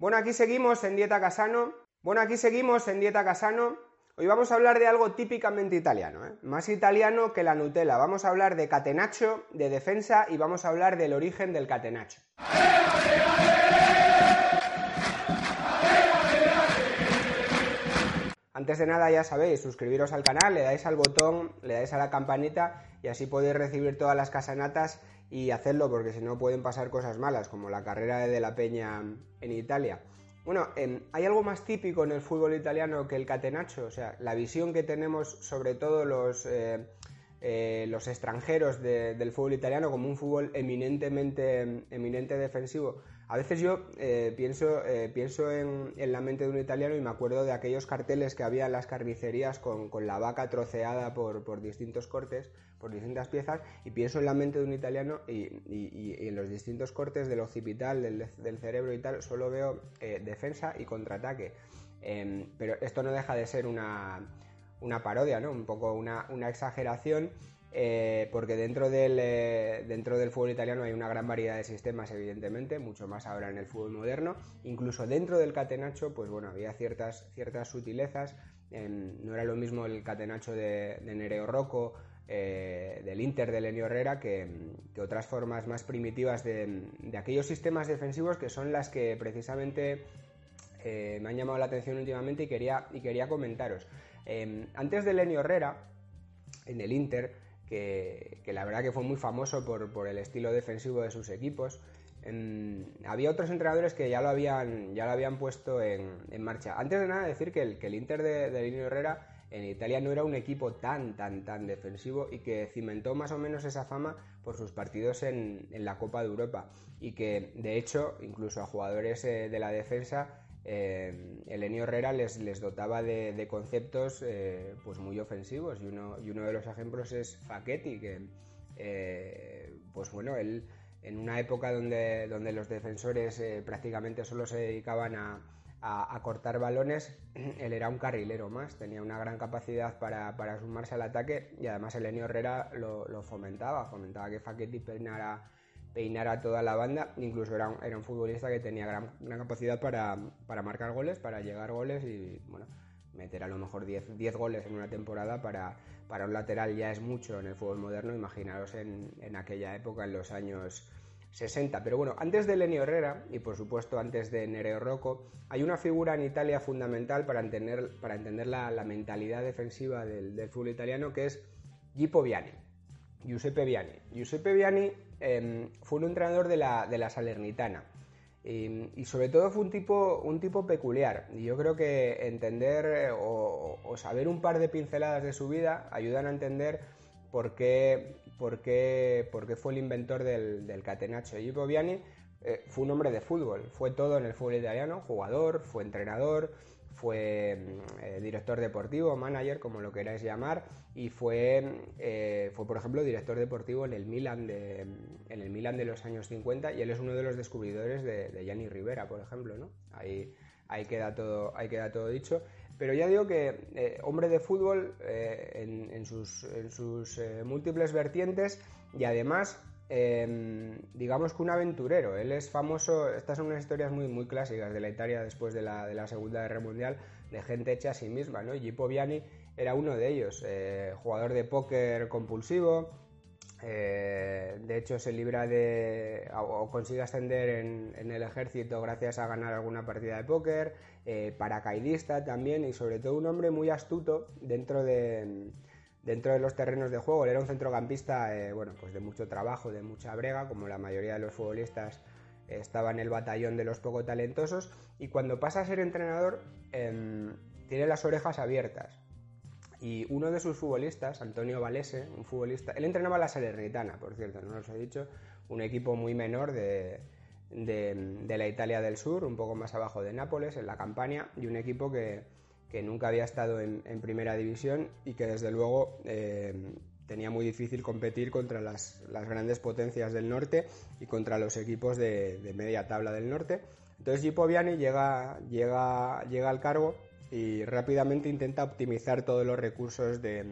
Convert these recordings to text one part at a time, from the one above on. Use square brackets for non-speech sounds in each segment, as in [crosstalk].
Bueno, aquí seguimos en Dieta Casano. Bueno, aquí seguimos en Dieta Casano. Hoy vamos a hablar de algo típicamente italiano, ¿eh? más italiano que la Nutella. Vamos a hablar de catenaccio, de defensa y vamos a hablar del origen del catenaccio. Antes de nada, ya sabéis, suscribiros al canal, le dais al botón, le dais a la campanita y así podéis recibir todas las casanatas y hacerlo porque si no pueden pasar cosas malas, como la carrera de, de la Peña en Italia. Bueno, em, hay algo más típico en el fútbol italiano que el catenaccio, o sea, la visión que tenemos sobre todo los, eh, eh, los extranjeros del fútbol italiano como un fútbol eminentemente eminente defensivo. A veces yo eh, pienso, pienso en, la mente de un italiano y me acuerdo de aquellos carteles que había en las carnicerías con, la vaca troceada por, por distintos cortes por distintas piezas y pienso en la mente de un italiano y, en los distintos cortes del occipital, del, cerebro y tal, solo veo eh, defensa y contraataque. Em, pero esto no deja de ser una, parodia, ¿no? Un poco una, exageración. Eh, porque dentro del, eh, dentro del fútbol italiano hay una gran variedad de sistemas, evidentemente, mucho más ahora en el fútbol moderno. Incluso dentro del catenacho, pues bueno, había ciertas, ciertas sutilezas. Em, no era lo mismo el catenacho de, de Nereo Rocco eh, del Inter de Lenio Herrera que, otras formas más primitivas de, aquellos sistemas defensivos que son las que precisamente eh, me han llamado la atención últimamente y quería, y quería comentaros. Em, antes de Lenio Herrera, en el Inter, que, la verdad que fue muy famoso por, el estilo defensivo de sus equipos, em, había otros entrenadores que ya lo habían, ya lo habían puesto en, marcha. Antes de nada, decir que el, que el Inter de, de Lenio Herrera en Italia no era un equipo tan, tan, tan defensivo y que cimentó más o menos esa fama por sus partidos en, la Copa de Europa. Y que de hecho incluso a jugadores eh, de la defensa eh, Elenio Herrera les, les dotaba de, conceptos eh, pues muy ofensivos. Y uno, y uno de los ejemplos es Facchetti que eh, pues bueno él en una época donde, donde los defensores prácticamente solo se dedicaban a, a, cortar balones, [clears throat] él era un carrilero más, tenía una gran capacidad para, sumarse al ataque y además Elenio Herrera lo, fomentaba, fomentaba que Facchetti peinara, peinara toda la banda, incluso era un, era un futbolista que tenía gran, capacidad para, marcar goles, para llegar goles y bueno, meter a lo mejor 10, 10 goles en una temporada para, para un lateral ya es mucho en el fútbol moderno, imaginaros en, en aquella época, en los años 60. Pero bueno, antes de Lenio Herrera y por supuesto antes de Nereo Rocco, hay una figura en Italia fundamental para entender, para entender la, mentalidad defensiva del, fútbol italiano que es Gippo Viani, Giuseppe Viani. Giuseppe Viani em, fue un entrenador de la, de la Salernitana. Y, sobre todo fue un tipo, un tipo peculiar. Y yo creo que entender o, o saber un par de pinceladas de su vida ayudan a entender por qué, por qué, fue el inventor del, del catenaccio. Viani eh, fue un hombre de fútbol, fue todo en el fútbol italiano, jugador, fue entrenador, fue mm, eh, director deportivo, manager, como lo queráis llamar, y fue, eh, fue por ejemplo, director deportivo en el, Milan de, en el Milan de los años 50, y él es uno de los descubridores de, de Gianni Rivera, por ejemplo, ¿no? Ahí, ahí, queda todo, ahí queda todo dicho. Pero ya digo que eh, hombre de fútbol eh, en, sus, eh, múltiples vertientes y además, em, digamos que un aventurero. Él es famoso, estas son unas historias muy, muy clásicas de la Italia después de la, de la Segunda Guerra Mundial, de gente hecha a sí misma. ¿no? Gippo Viani era uno de ellos, jugador de póker compulsivo, de hecho, se libra de. o, consigue ascender en, el ejército gracias a ganar alguna partida de póker eh, paracaidista también y sobre todo un hombre muy astuto dentro de, dentro de los terrenos de juego. Era un centrocampista eh, bueno, pues de mucho trabajo, de mucha brega, como la mayoría de los futbolistas estaba en el batallón de los poco talentosos y cuando pasa a ser entrenador em, tiene las orejas abiertas. Y uno de sus futbolistas, Antonio Valese, un futbolista, él entrenaba a la Salernitana, por cierto, no os he dicho, un equipo muy menor de, de, la Italia del Sur, un poco más abajo de Nápoles, en la campaña, y un equipo que, nunca había estado en, primera división y que desde luego eh, tenía muy difícil competir contra las, grandes potencias del norte y contra los equipos de, media tabla del norte. Entonces Gipo Viani llega, llega, llega al cargo y rápidamente intenta optimizar todos los recursos de,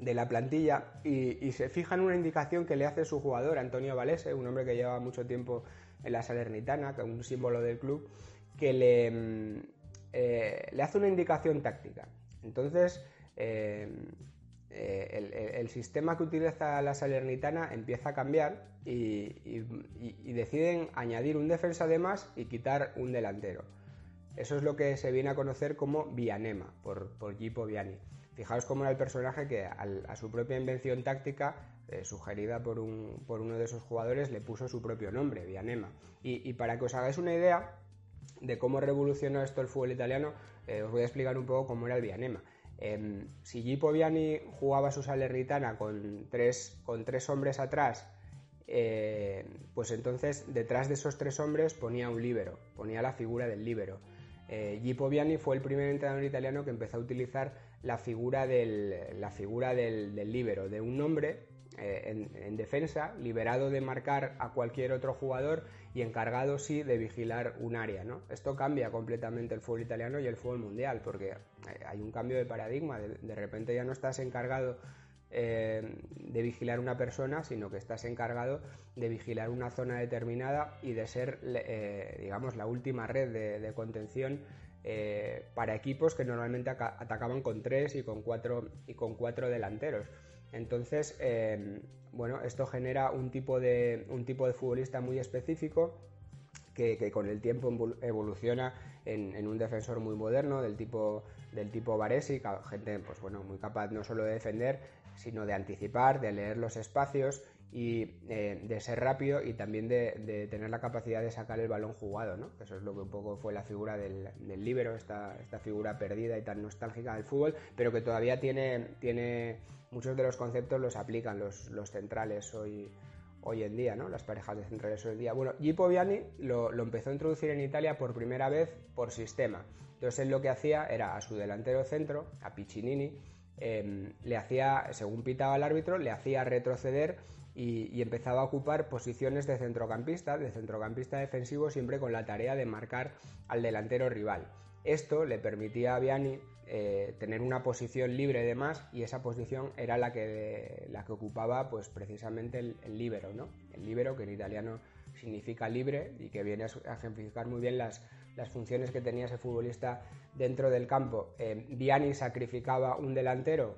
la plantilla y, se fija en una indicación que le hace su jugador, Antonio Valese, un hombre que lleva mucho tiempo en la Salernitana, que un símbolo del club, que le, mm, eh, hace una indicación táctica. Entonces, eh, eh, el, sistema que utiliza la Salernitana empieza a cambiar y, deciden añadir un defensa de más y quitar un delantero. Eso es lo que se viene a conocer como Vianema, por, por Gipo Viani. Fijaos cómo era el personaje que a su propia invención táctica, eh, sugerida por, uno de esos jugadores, le puso su propio nombre, Vianema. Y, para que os hagáis una idea de cómo revolucionó esto el fútbol italiano, eh, os voy a explicar un poco cómo era el Vianema. Em, si Gipo Viani jugaba su Salernitana con tres, con tres hombres atrás, eh, pues entonces detrás de esos tres hombres ponía un líbero, ponía la figura del líbero. Eh, Gipo Viani fue el primer entrenador italiano que empezó a utilizar la figura del, la figura del, líbero, de un hombre eh, en, defensa, liberado de marcar a cualquier otro jugador y encargado sí de vigilar un área. ¿no? Esto cambia completamente el fútbol italiano y el fútbol mundial, porque hay un cambio de paradigma, de, repente ya no estás encargado eh, de vigilar una persona, sino que estás encargado de vigilar una zona determinada y de ser, eh, digamos, la última red de, contención eh, para equipos que normalmente atacaban con tres y con cuatro, y con cuatro delanteros. Entonces, bueno, esto genera un tipo de, un tipo de futbolista muy específico que, con el tiempo evoluciona en, un defensor muy moderno del tipo del tipo Varesi, gente pues bueno, muy capaz no solo de defender, sino de anticipar, de leer los espacios y eh, de ser rápido y también de, tener la capacidad de sacar el balón jugado, ¿no? Eso es lo que un poco fue la figura del, del líbero, esta, esta figura perdida y tan nostálgica del fútbol, pero que todavía tiene, tiene muchos de los conceptos los aplican los, los centrales hoy, hoy en día, ¿no? Las parejas de centrales hoy en día. Bueno, Gipo Viani lo, empezó a introducir en Italia por primera vez por sistema. Entonces él lo que hacía era a su delantero centro, a Piccinini, em, le hacía, según pitaba el árbitro, le hacía retroceder y, empezaba a ocupar posiciones de centrocampista, de centrocampista defensivo, siempre con la tarea de marcar al delantero rival. Esto le permitía a Viani eh, tener una posición libre de más y esa posición era la que, la que ocupaba pues precisamente el, libero, ¿no? El libero que en italiano significa libre y que viene a ejemplificar muy bien las, las funciones que tenía ese futbolista dentro del campo. Eh, sacrificaba un delantero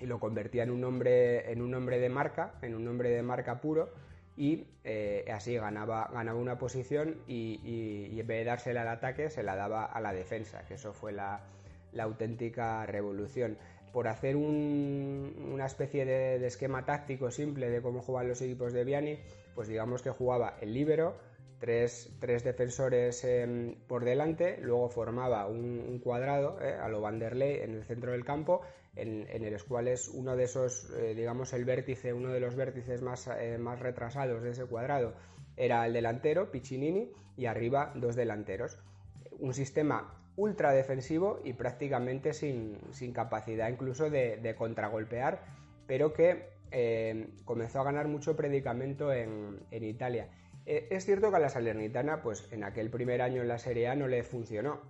y lo convertía en un hombre, en un hombre de marca, en un hombre de marca puro y eh, así ganaba, ganaba una posición y, y, en vez de dársela al ataque se la daba a la defensa, que eso fue la, la auténtica revolución. Por hacer una especie de, esquema táctico simple de cómo jugaban los equipos de Viani, pues digamos que jugaba el líbero, tres, defensores em, por delante, luego formaba un, cuadrado eh, a lo Vanderlei en el centro del campo, en, en el cual es uno de esos, eh, digamos, el vértice, uno de los vértices más, eh, más retrasados de ese cuadrado era el delantero, Piccinini, y arriba dos delanteros. Un sistema ultra defensivo y prácticamente sin, capacidad incluso de, contragolpear, pero que comenzó a ganar mucho predicamento en, Italia. Eh, es cierto que a la Salernitana, pues en aquel primer año en la Serie A no le funcionó.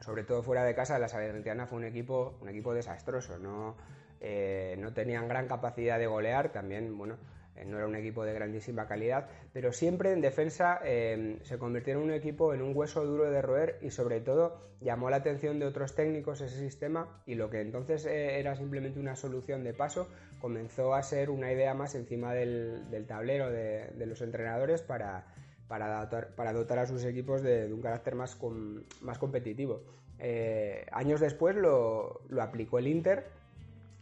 Sobre todo fuera de casa, la Salernitana fue un equipo, un equipo desastroso. No, eh, no tenían gran capacidad de golear. También, bueno, no era un equipo de grandísima calidad, pero siempre en defensa eh, se convirtió en un equipo en un hueso duro de roer y sobre todo llamó la atención de otros técnicos ese sistema y lo que entonces eh, era simplemente una solución de paso comenzó a ser una idea más encima del, tablero de, los entrenadores para, para, dotar, a sus equipos de, un carácter más, más competitivo. años después lo, lo aplicó el Inter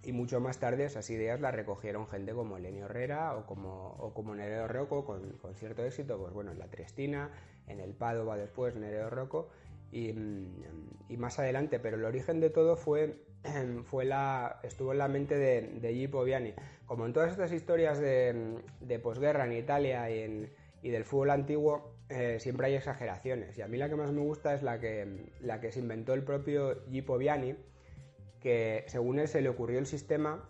y mucho más tarde esas ideas las recogieron gente como Elenio Herrera o como, o como Nereo Rocco con, cierto éxito, pues bueno, en la Triestina, en el Padova después, Nereo Rocco y, mm, y, más adelante, pero el origen de todo fue, [clears throat] fue la, estuvo en la mente de, de Gipo Viani. Como en todas estas historias de, de posguerra en Italia y, del fútbol antiguo, eh, siempre hay exageraciones. Y a mí la que más me gusta es la que, la que se inventó el propio Gipo Viani, que según él se le ocurrió el sistema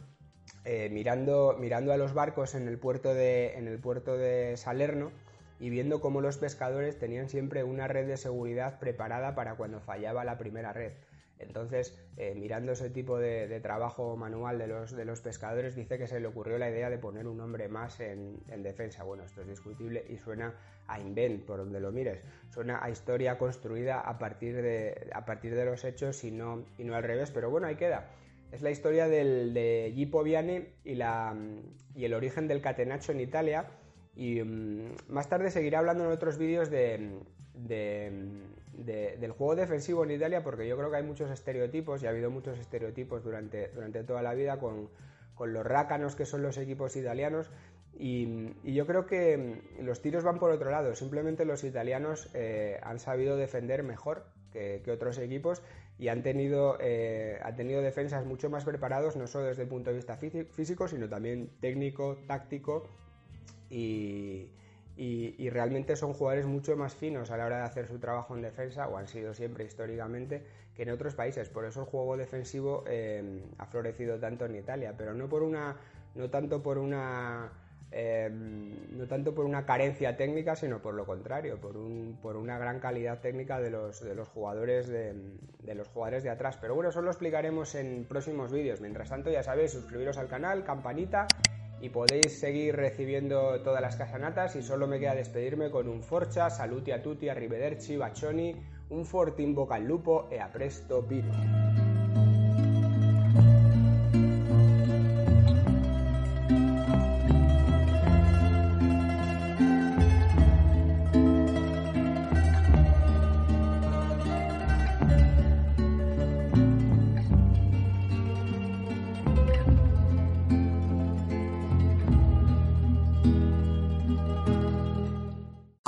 eh, mirando, mirando a los barcos en el, puerto de, en el puerto de Salerno y viendo cómo los pescadores tenían siempre una red de seguridad preparada para cuando fallaba la primera red. Entonces, eh, mirando ese tipo de, trabajo manual de los, de los, pescadores, dice que se le ocurrió la idea de poner un hombre más en, defensa. Bueno, esto es discutible y suena a invent, por donde lo mires. Suena a historia construida a partir de, a partir de los hechos y no, y no al revés. Pero bueno, ahí queda. Es la historia del, de Gipo Viane y, la, y el origen del catenaccio en Italia. Y mm, más tarde seguiré hablando en otros vídeos de, del juego defensivo en Italia porque yo creo que hay muchos estereotipos y ha habido muchos estereotipos durante, durante toda la vida con, los rácanos que son los equipos italianos y, yo creo que los tiros van por otro lado, simplemente los italianos eh, han sabido defender mejor que, otros equipos y han tenido, eh, han tenido defensas mucho más preparados, no solo desde el punto de vista físico, sino también técnico, táctico y, y, realmente son jugadores mucho más finos a la hora de hacer su trabajo en defensa, o han sido siempre históricamente, que en otros países. Por eso el juego defensivo eh, ha florecido tanto en Italia, pero no por una, no tanto por una eh, no tanto por una carencia técnica, sino por lo contrario, por, un, por una gran calidad técnica de los, de los, jugadores de, de, los jugadores de atrás. Pero bueno, eso lo explicaremos en próximos vídeos. Mientras tanto, ya sabéis, suscribiros al canal, campanita y podéis seguir recibiendo todas las casanatas y solo me queda despedirme con un forcha, saluti a tutti, arrivederci, bacioni, un forte in bocca al lupo e a presto pino.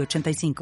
85